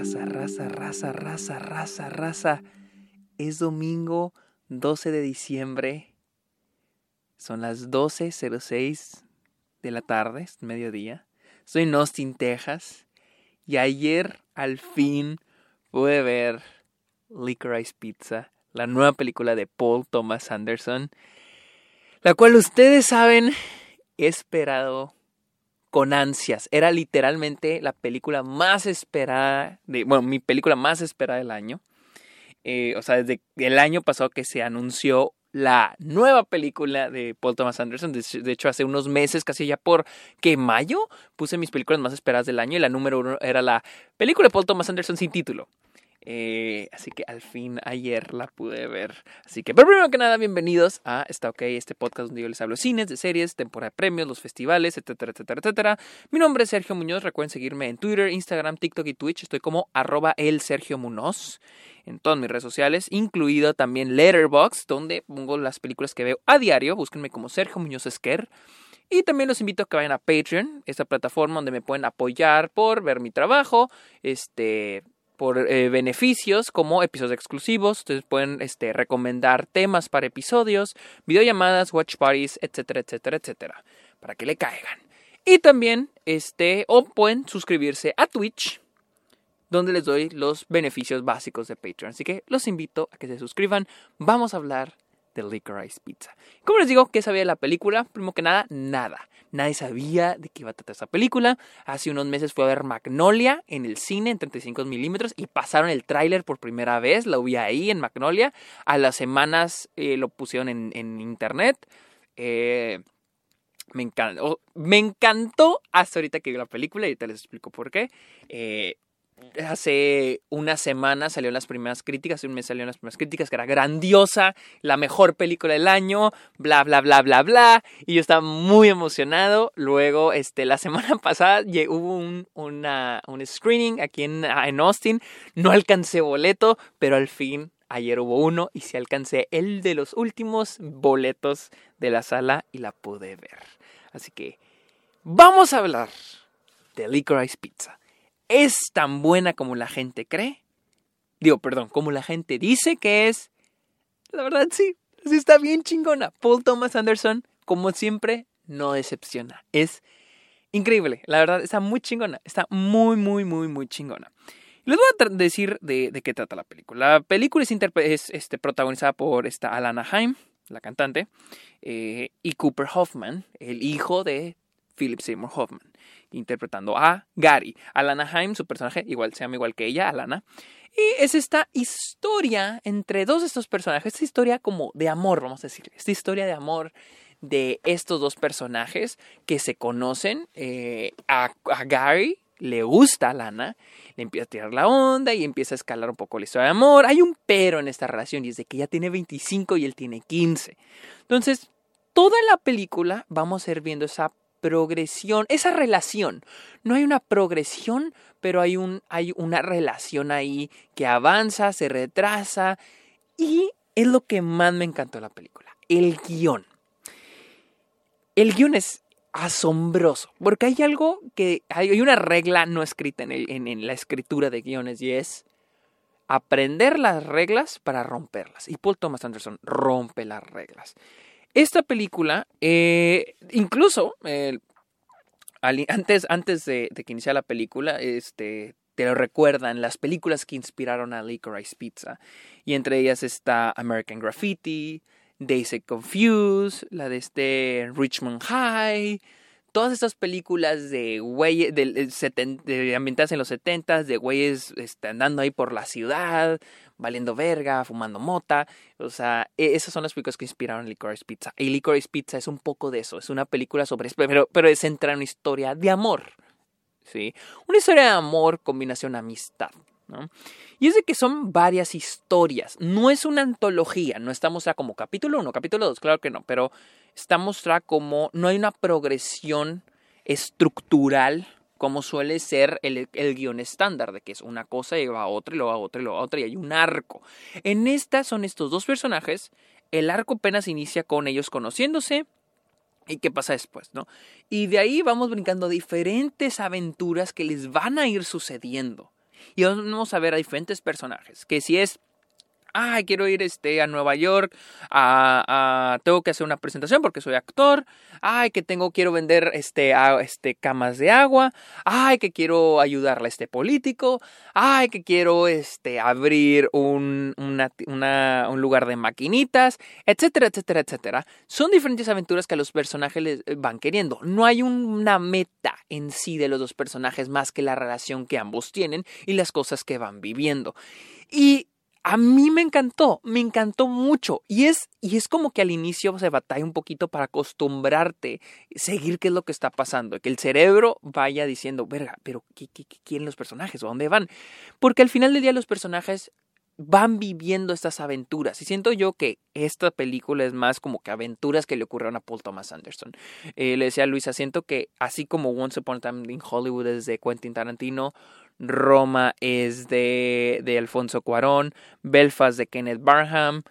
raza, raza, raza, raza, raza, raza. Es domingo 12 de diciembre. Son las 12.06 de la tarde, es mediodía. Estoy en Austin, Texas. Y ayer al fin pude ver Licorice Pizza, la nueva película de Paul Thomas Anderson, la cual ustedes saben he esperado con ansias. Era literalmente la película más esperada, de, bueno, mi película más esperada del año. Eh, o sea, desde el año pasado que se anunció la nueva película de Paul Thomas Anderson. De, hecho, hace unos meses, casi ya por que mayo, puse mis películas más esperadas del año y la número uno era la película de Paul Thomas Anderson sin título. Eh, así que al fin ayer la pude ver. Así que, pero primero que nada, bienvenidos a Está OK, este podcast donde yo les hablo de cines, de series, temporada de premios, los festivales, etcétera, etcétera, etcétera. Mi nombre es Sergio Muñoz. Recuerden seguirme en Twitter, Instagram, TikTok y Twitch. Estoy como arroba el Sergio Munoz en todas mis redes sociales, incluido también Letterboxd, donde pongo las películas que veo a diario. Búsquenme como Sergio Muñoz Esquer. Y también los invito a que vayan a Patreon, esta plataforma donde me pueden apoyar por ver mi trabajo, este por eh, beneficios como episodios exclusivos. Ustedes pueden este, recomendar temas para episodios, videollamadas, watch parties, etcétera, etcétera, etcétera, para que le caigan. Y también, este, o pueden suscribirse a Twitch, donde les doy los beneficios básicos de Patreon. Así que los invito a que se suscriban. Vamos a hablar de Licorice Pizza. ¿Cómo les digo qué sabía de la película? Primero que nada, nada. Nadie sabía de qué iba a tratar esa película. Hace unos meses fui a ver Magnolia en el cine en 35 milímetros y pasaron el tráiler por primera vez. Lo vi ahí en Magnolia. A las semanas eh, lo pusieron en, internet. Eh, me encantó. Me encantó hasta ahorita que vi la película y te les explico por qué. Eh, hace una semana salieron las primeras críticas, un mes salieron las primeras críticas, que era grandiosa, la mejor película del año, bla, bla, bla, bla, bla, y yo estaba muy emocionado. Luego, este, la semana pasada hubo un, una, un screening aquí en, en Austin, no alcancé boleto, pero al fin ayer hubo uno y sí alcancé el de los últimos boletos de la sala y la pude ver. Así que vamos a hablar de Licorice Pizza es tan buena como la gente cree. Digo, perdón, como la gente dice que es. La verdad sí, sí está bien chingona. Paul Thomas Anderson, como siempre, no decepciona. Es increíble, la verdad, está muy chingona. Está muy, muy, muy, muy chingona. Les voy a decir de, qué trata la película. La película es, este, protagonizada por esta Alana Haim, la cantante, eh, y Cooper Hoffman, el hijo de Philip Seymour Hoffman interpretando a Gary. Alana Haim, su personaje, igual se llama igual que ella, Alana. Y es esta historia entre dos de estos personajes, esta historia como de amor, vamos a decir, esta historia de amor de estos dos personajes que se conocen. Eh, a, Gary le gusta a Alana, le empieza a tirar la onda y empieza a escalar un poco la historia de amor. Hay un pero en esta relación y es de que ella tiene 25 y él tiene 15. Entonces, toda la película vamos a ir viendo esa progresión, esa relación. No hay una progresión, pero hay, un, hay una relación ahí que avanza, se retrasa y es lo que más me encantó de la película, el guion. El guion es asombroso, porque hay algo que hay una regla no escrita en, el, en la escritura de guiones y es aprender las reglas para romperlas. Y Paul Thomas Anderson rompe las reglas. Esta película, eh, incluso antes, antes de, que iniciara la película, este, te lo recuerdan las películas que inspiraron a Licorice Pizza. Y entre ellas está American Graffiti, Daisy Confused, la de este Richmond High, todas estas películas de güeyes de, ambientadas en los 70 de güeyes este, andando ahí por la ciudad, valiendo verga, fumando mota. O sea, e, esas son las películas que inspiraron Licorice Pizza. Y Licorice Pizza es un poco de eso. Es una película sobre. Pero, pero es centrada en una historia de amor. ¿Sí? Una historia de amor, combinación amistad. Y es de que son varias historias. No es una antología. No está mostrada como capítulo 1, capítulo 2, claro que no. Pero está mostrada como. No hay una progresión estructural como suele ser el, guion estándar, de que es una cosa y va a otra y luego a otra y luego a otra y hay un arco. En esta son estos dos personajes, el arco apenas inicia con ellos conociéndose, ¿Y qué pasa después, no? Y de ahí vamos brincando diferentes aventuras que les van a ir sucediendo. Y vamos a ver a diferentes personajes. Que si es ay, quiero ir este, a Nueva York, a, tengo que hacer una presentación porque soy actor, ay, que tengo, quiero vender este, este, camas de agua, ay, que quiero ayudarle a este político, ay, que quiero este, abrir un, un lugar de maquinitas, etcétera, etcétera, etcétera. Son diferentes aventuras que los personajes les eh, van queriendo. No hay una meta en sí de los dos personajes más que la relación que ambos tienen y las cosas que van viviendo. Y a mí me encantó, me encantó mucho. Y es, y es como que al inicio se batalla un poquito para acostumbrarte, seguir qué es lo que está pasando, que el cerebro vaya diciendo, verga, pero ¿qué, qué, quieren los personajes? ¿A dónde van? Porque al final del día los personajes van viviendo estas aventuras. Y siento yo que esta película es más como que aventuras que le ocurrieron a Paul Thomas Anderson. Eh, le decía a Luisa, siento que así como Once Upon a Time in Hollywood es de Quentin Tarantino, Roma es de, de Alfonso Cuarón, Belfast de Kenneth Barham,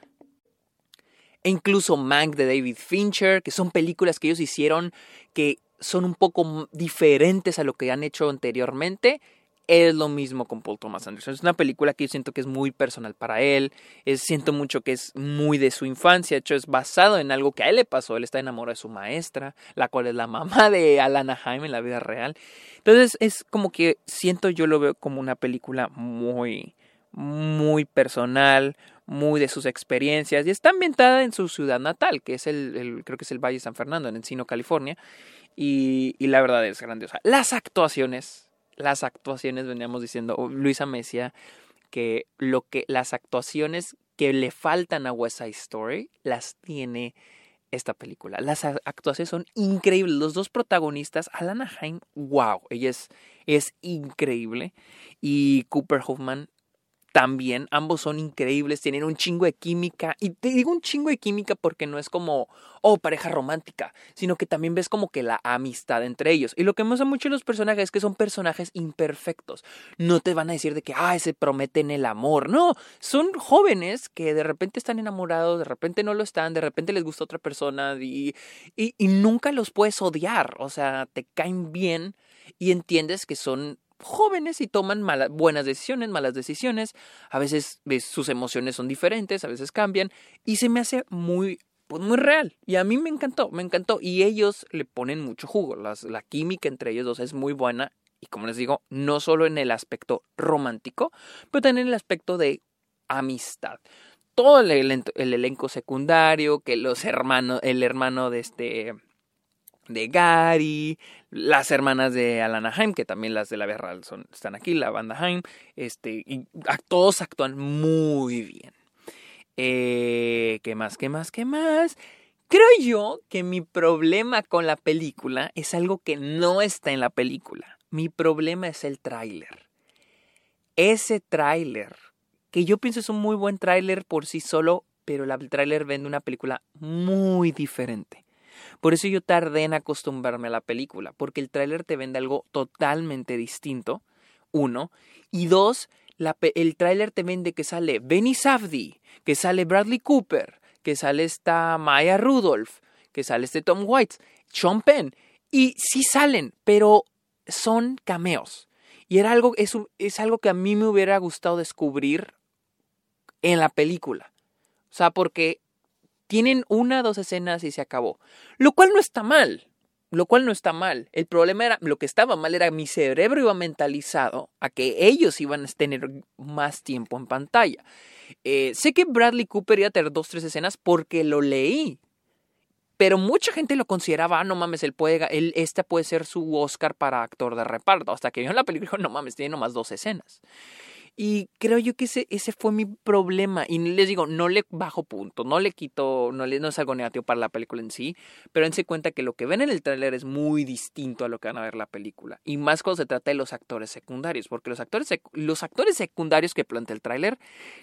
e incluso Mank de David Fincher, que son películas que ellos hicieron que son un poco diferentes a lo que han hecho anteriormente es lo mismo con Paul Thomas Anderson. Es una película que yo siento que es muy personal para él. Siento mucho que es muy de su infancia. De hecho, es basado en algo que a él le pasó. Él está enamorado de su maestra, la cual es la mamá de Alana Jaime en la vida real. Entonces, es como que siento yo lo veo como una película muy, muy personal, muy de sus experiencias. Y está ambientada en su ciudad natal, que es el, creo que es el Valle San Fernando, en Encino, California. Y la verdad es grandiosa. Las actuaciones las actuaciones, veníamos diciendo, Luisa me decía que lo que las actuaciones que le faltan a West Side Story las tiene esta película. Las actuaciones son increíbles. Los dos protagonistas, Alana Haim, wow, ella es, es increíble. Y Cooper Hoffman también. Ambos son increíbles, tienen un chingo de química. Y te digo un chingo de química porque no es como, oh, pareja romántica, sino que también ves como que la amistad entre ellos. Y lo que me gusta mucho los personajes es que son personajes imperfectos. No te van a decir de que, ah, se prometen el amor. No, son jóvenes que de repente están enamorados, de repente no lo están, de repente les gusta otra persona y, y, y nunca los puedes odiar. O sea, te caen bien y entiendes que son jóvenes y toman malas, buenas decisiones, malas decisiones. A veces sus emociones son diferentes, a veces cambian. Y se me hace muy, pues muy real. Y a mí me encantó, me encantó. Y ellos le ponen mucho jugo. Las, la química entre ellos dos es muy buena. Y como les digo, no solo en el aspecto romántico, pero también en el aspecto de amistad. Todo el, el elenco secundario, que los hermanos, el hermano de este de Gary, las hermanas de Alana Haim, que también las de la Berral son, están aquí, la banda Haim, este, y todos actúan muy bien. Eh, ¿Qué más, qué más, qué más? Creo yo que mi problema con la película es algo que no está en la película. Mi problema es el tráiler. Ese tráiler, que yo pienso es un muy buen tráiler por sí solo, pero el tráiler vende una película muy diferente. Por eso yo tardé en acostumbrarme a la película, porque el tráiler te vende algo totalmente distinto, uno, y dos, el tráiler te vende que sale Benny Safdie, que sale Bradley Cooper, que sale esta Maya Rudolph, que sale este Tom White, Sean Penn, y sí salen, pero son cameos. Y era algo, es, es algo que a mí me hubiera gustado descubrir en la película. O sea, porque tienen una dos escenas y se acabó. Lo cual no está mal. Lo cual no está mal. El problema era, lo que estaba mal era mi cerebro iba mentalizado a que ellos iban a tener más tiempo en pantalla. Eh, sé que Bradley Cooper iba a tener dos, tres escenas porque lo leí. Pero mucha gente lo consideraba, ah, no mames, él puede, él, este puede ser su Oscar para actor de reparto. Hasta que vio la película, no mames, tiene nomás dos escenas. Y creo yo que ese, ese fue mi problema. Y les digo, no le bajo punto, no le quito, no, le, no es algo negativo para la película en sí, pero dense cuenta que lo que ven en el tráiler es muy distinto a lo que van a ver la película. Y más cuando se trata de los actores secundarios, porque los actores, los actores secundarios que plantea el tráiler,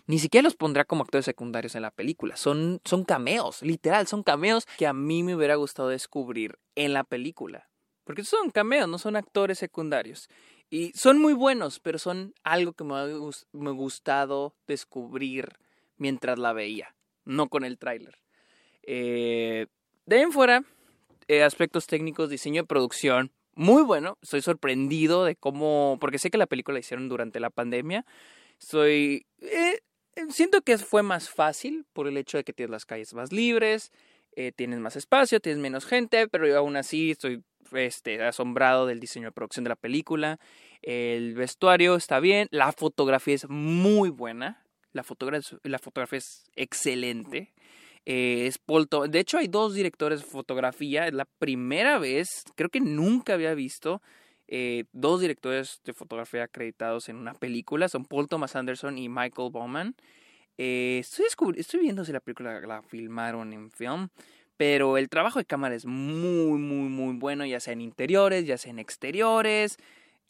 ni siquiera los pondrá como actores secundarios en la película. Son, son cameos, literal, son cameos que a mí me hubiera gustado descubrir en la película. Porque son cameos, no son actores secundarios. Y son muy buenos, pero son algo que me ha, gustado descubrir mientras la veía, no con el tráiler. Eh, de ahí en fuera, eh, aspectos técnicos, diseño de producción, muy bueno. Estoy sorprendido de cómo, porque sé que la película la hicieron durante la pandemia. Soy, eh, siento que fue más fácil por el hecho de que tienes las calles más libres, eh, tienes más espacio, tienes menos gente, pero yo aún así estoy este, asombrado del diseño de producción de la película. El vestuario está bien, la fotografía es muy buena, la, fotografía, es excelente. Eh, De hecho, hay dos directores de fotografía. Es la primera vez, creo que nunca había visto eh, dos directores de fotografía acreditados en una película. Son Paul Thomas Anderson y Michael Bowman. Eh, estoy, estoy viendo si la película la filmaron en film. Pero el trabajo de cámara es muy, muy, muy bueno, ya sea en interiores, ya sea en exteriores.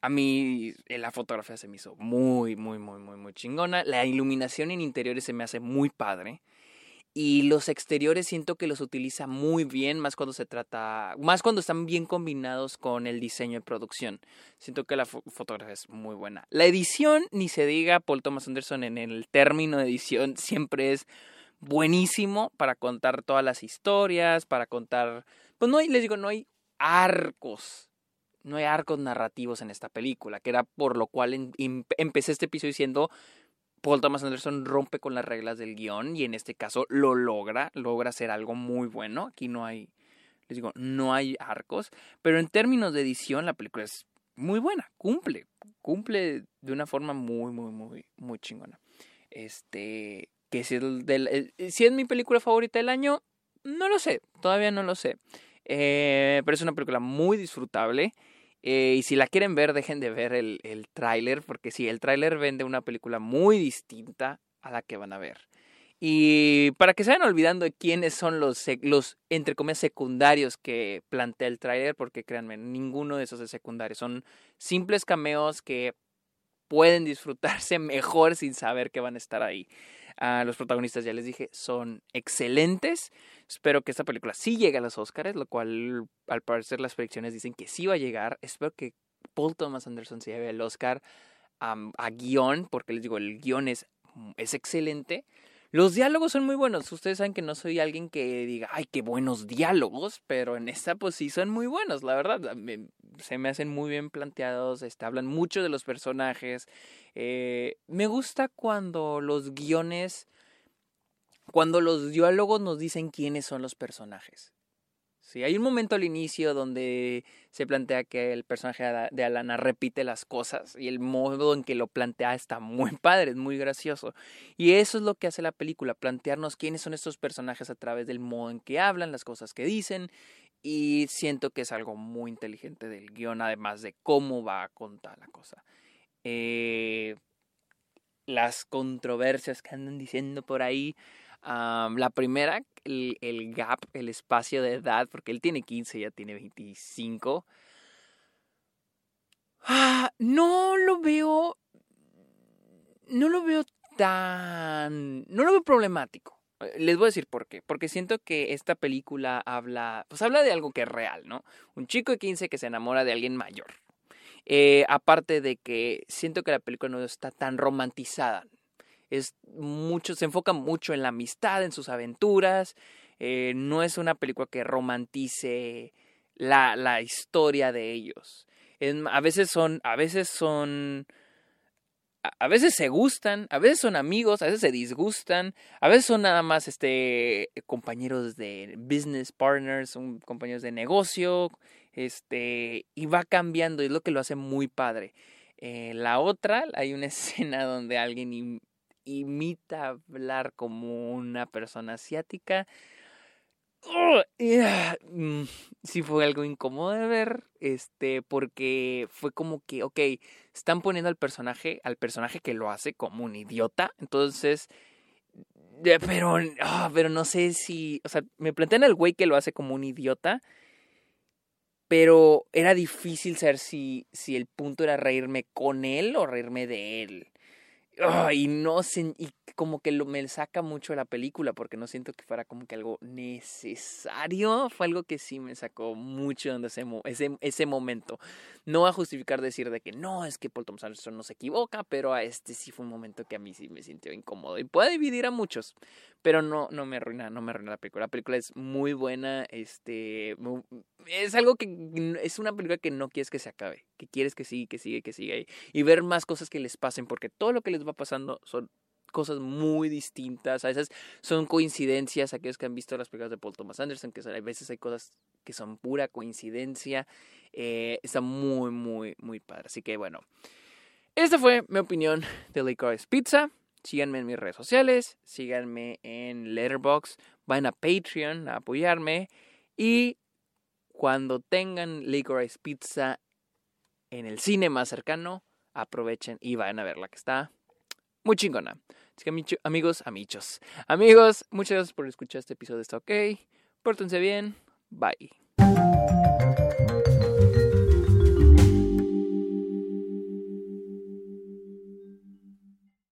A mí eh, la fotografía se me hizo muy, muy, muy, muy, muy chingona. La iluminación en interiores se me hace muy padre. Y los exteriores siento que los utiliza muy bien, más cuando se trata, más cuando están bien combinados con el diseño de producción. Siento que la fotografía es muy buena. La edición, ni se diga, Paul Thomas Anderson en el término de edición siempre es buenísimo para contar todas las historias, para contar, pues no hay, les digo, no hay arcos, no hay arcos narrativos en esta película, que era por lo cual empecé este episodio diciendo, Paul Thomas Anderson rompe con las reglas del guion y en este caso lo logra, logra hacer algo muy bueno, aquí no hay, les digo, no hay arcos, pero en términos de edición la película es muy buena, cumple, cumple de una forma muy, muy, muy, muy chingona. Este, si, del, si es mi película favorita del año, no lo sé, todavía no lo sé. Eh, pero es una película muy disfrutable. Eh, y si la quieren ver, dejen de ver el, el tráiler, porque sí, el tráiler vende una película muy distinta a la que van a ver. Y para que se vayan olvidando de quiénes son los, los entre comillas, secundarios que plantea el tráiler, porque créanme, ninguno de esos es secundario. Son simples cameos que pueden disfrutarse mejor sin saber que van a estar ahí. Ah, los protagonistas, ya les dije, son excelentes. Espero que esta película sí llegue a los Oscars, lo cual al parecer las predicciones dicen que sí va a llegar. Espero que Paul Thomas Anderson se lleve el Oscar a guion, porque les digo, el guion es, es excelente. Los diálogos son muy buenos. Ustedes saben que no soy alguien que diga, ay, qué buenos diálogos, pero en esta pues sí son muy buenos, la verdad. se me hacen muy bien planteados, este, hablan mucho de los personajes. Eh, me gusta cuando los guiones, cuando los diálogos nos dicen quiénes son los personajes. Sí, hay un momento al inicio donde se plantea que el personaje de Alana repite las cosas y el modo en que lo plantea está muy padre, es muy gracioso. Y eso es lo que hace la película, plantearnos quiénes son estos personajes a través del modo en que hablan, las cosas que dicen. Y siento que es algo muy inteligente del guion, además de cómo va a contar la cosa. Eh, las controversias que andan diciendo por ahí la primera, el, gap, el espacio de edad, porque él tiene 15, ya tiene 25. Ah, no lo veo. No lo veo tan. No lo veo problemático. Eh, les voy a decir por qué. Porque siento que esta película habla. Pues habla de algo que es real, ¿no? Un chico de 15 que se enamora de alguien mayor. Eh, aparte de que siento que la película no está tan romantizada es mucho, se enfoca mucho en la amistad, en sus aventuras. Eh, no es una película que romantice la, la historia de ellos. a veces son, a veces son, a, veces se gustan, a veces son amigos, a veces se disgustan, a veces son nada más este compañeros de business partners, son compañeros de negocio, este, y va cambiando, y es lo que lo hace muy padre. Eh, la otra, hay una escena donde alguien imita hablar como una persona asiática. Mm, sí fue algo incómodo de ver, este, porque fue como que, ok, están poniendo al personaje, al personaje que lo hace como un idiota, entonces, pero, ah, pero no sé si, o sea, me plantean al güey que lo hace como un idiota, pero era difícil saber si, si el punto era reírme con él o reírme de él. Y no y como que lo, me saca mucho de la película porque no siento que fuera como que algo necesario. Fue algo que sí me sacó mucho de ese, ese, ese momento. No va a justificar decir de que no, es que Paul Thomas Anderson no se equivoca, pero a este sí fue un momento que a mí sí me sintió incómodo. Y puede dividir a muchos, pero no, no me arruina, no me arruina la película. La película es muy buena, este, es algo que es una película que no quieres que se acabe, que quieres que siga, que siga, que siga y ver más cosas que les pasen, porque todo lo que les va pasando son cosas muy distintas. A veces son coincidencias, aquellos que han visto las películas de Paul Thomas Anderson, que a veces hay cosas que son pura coincidencia. Eh, está muy, muy, muy padre. Así que bueno, esta fue mi opinión de Licorice Pizza. Síganme en mis redes sociales, síganme en Letterboxd, vayan a Patreon a apoyarme y cuando tengan Licorice Pizza en el cine más cercano, aprovechen y vayan a verla que está muy chingona. Así que amigos, amichos, amigos, muchas gracias por escuchar este episodio. Está ok. Pórtense bien. Bye.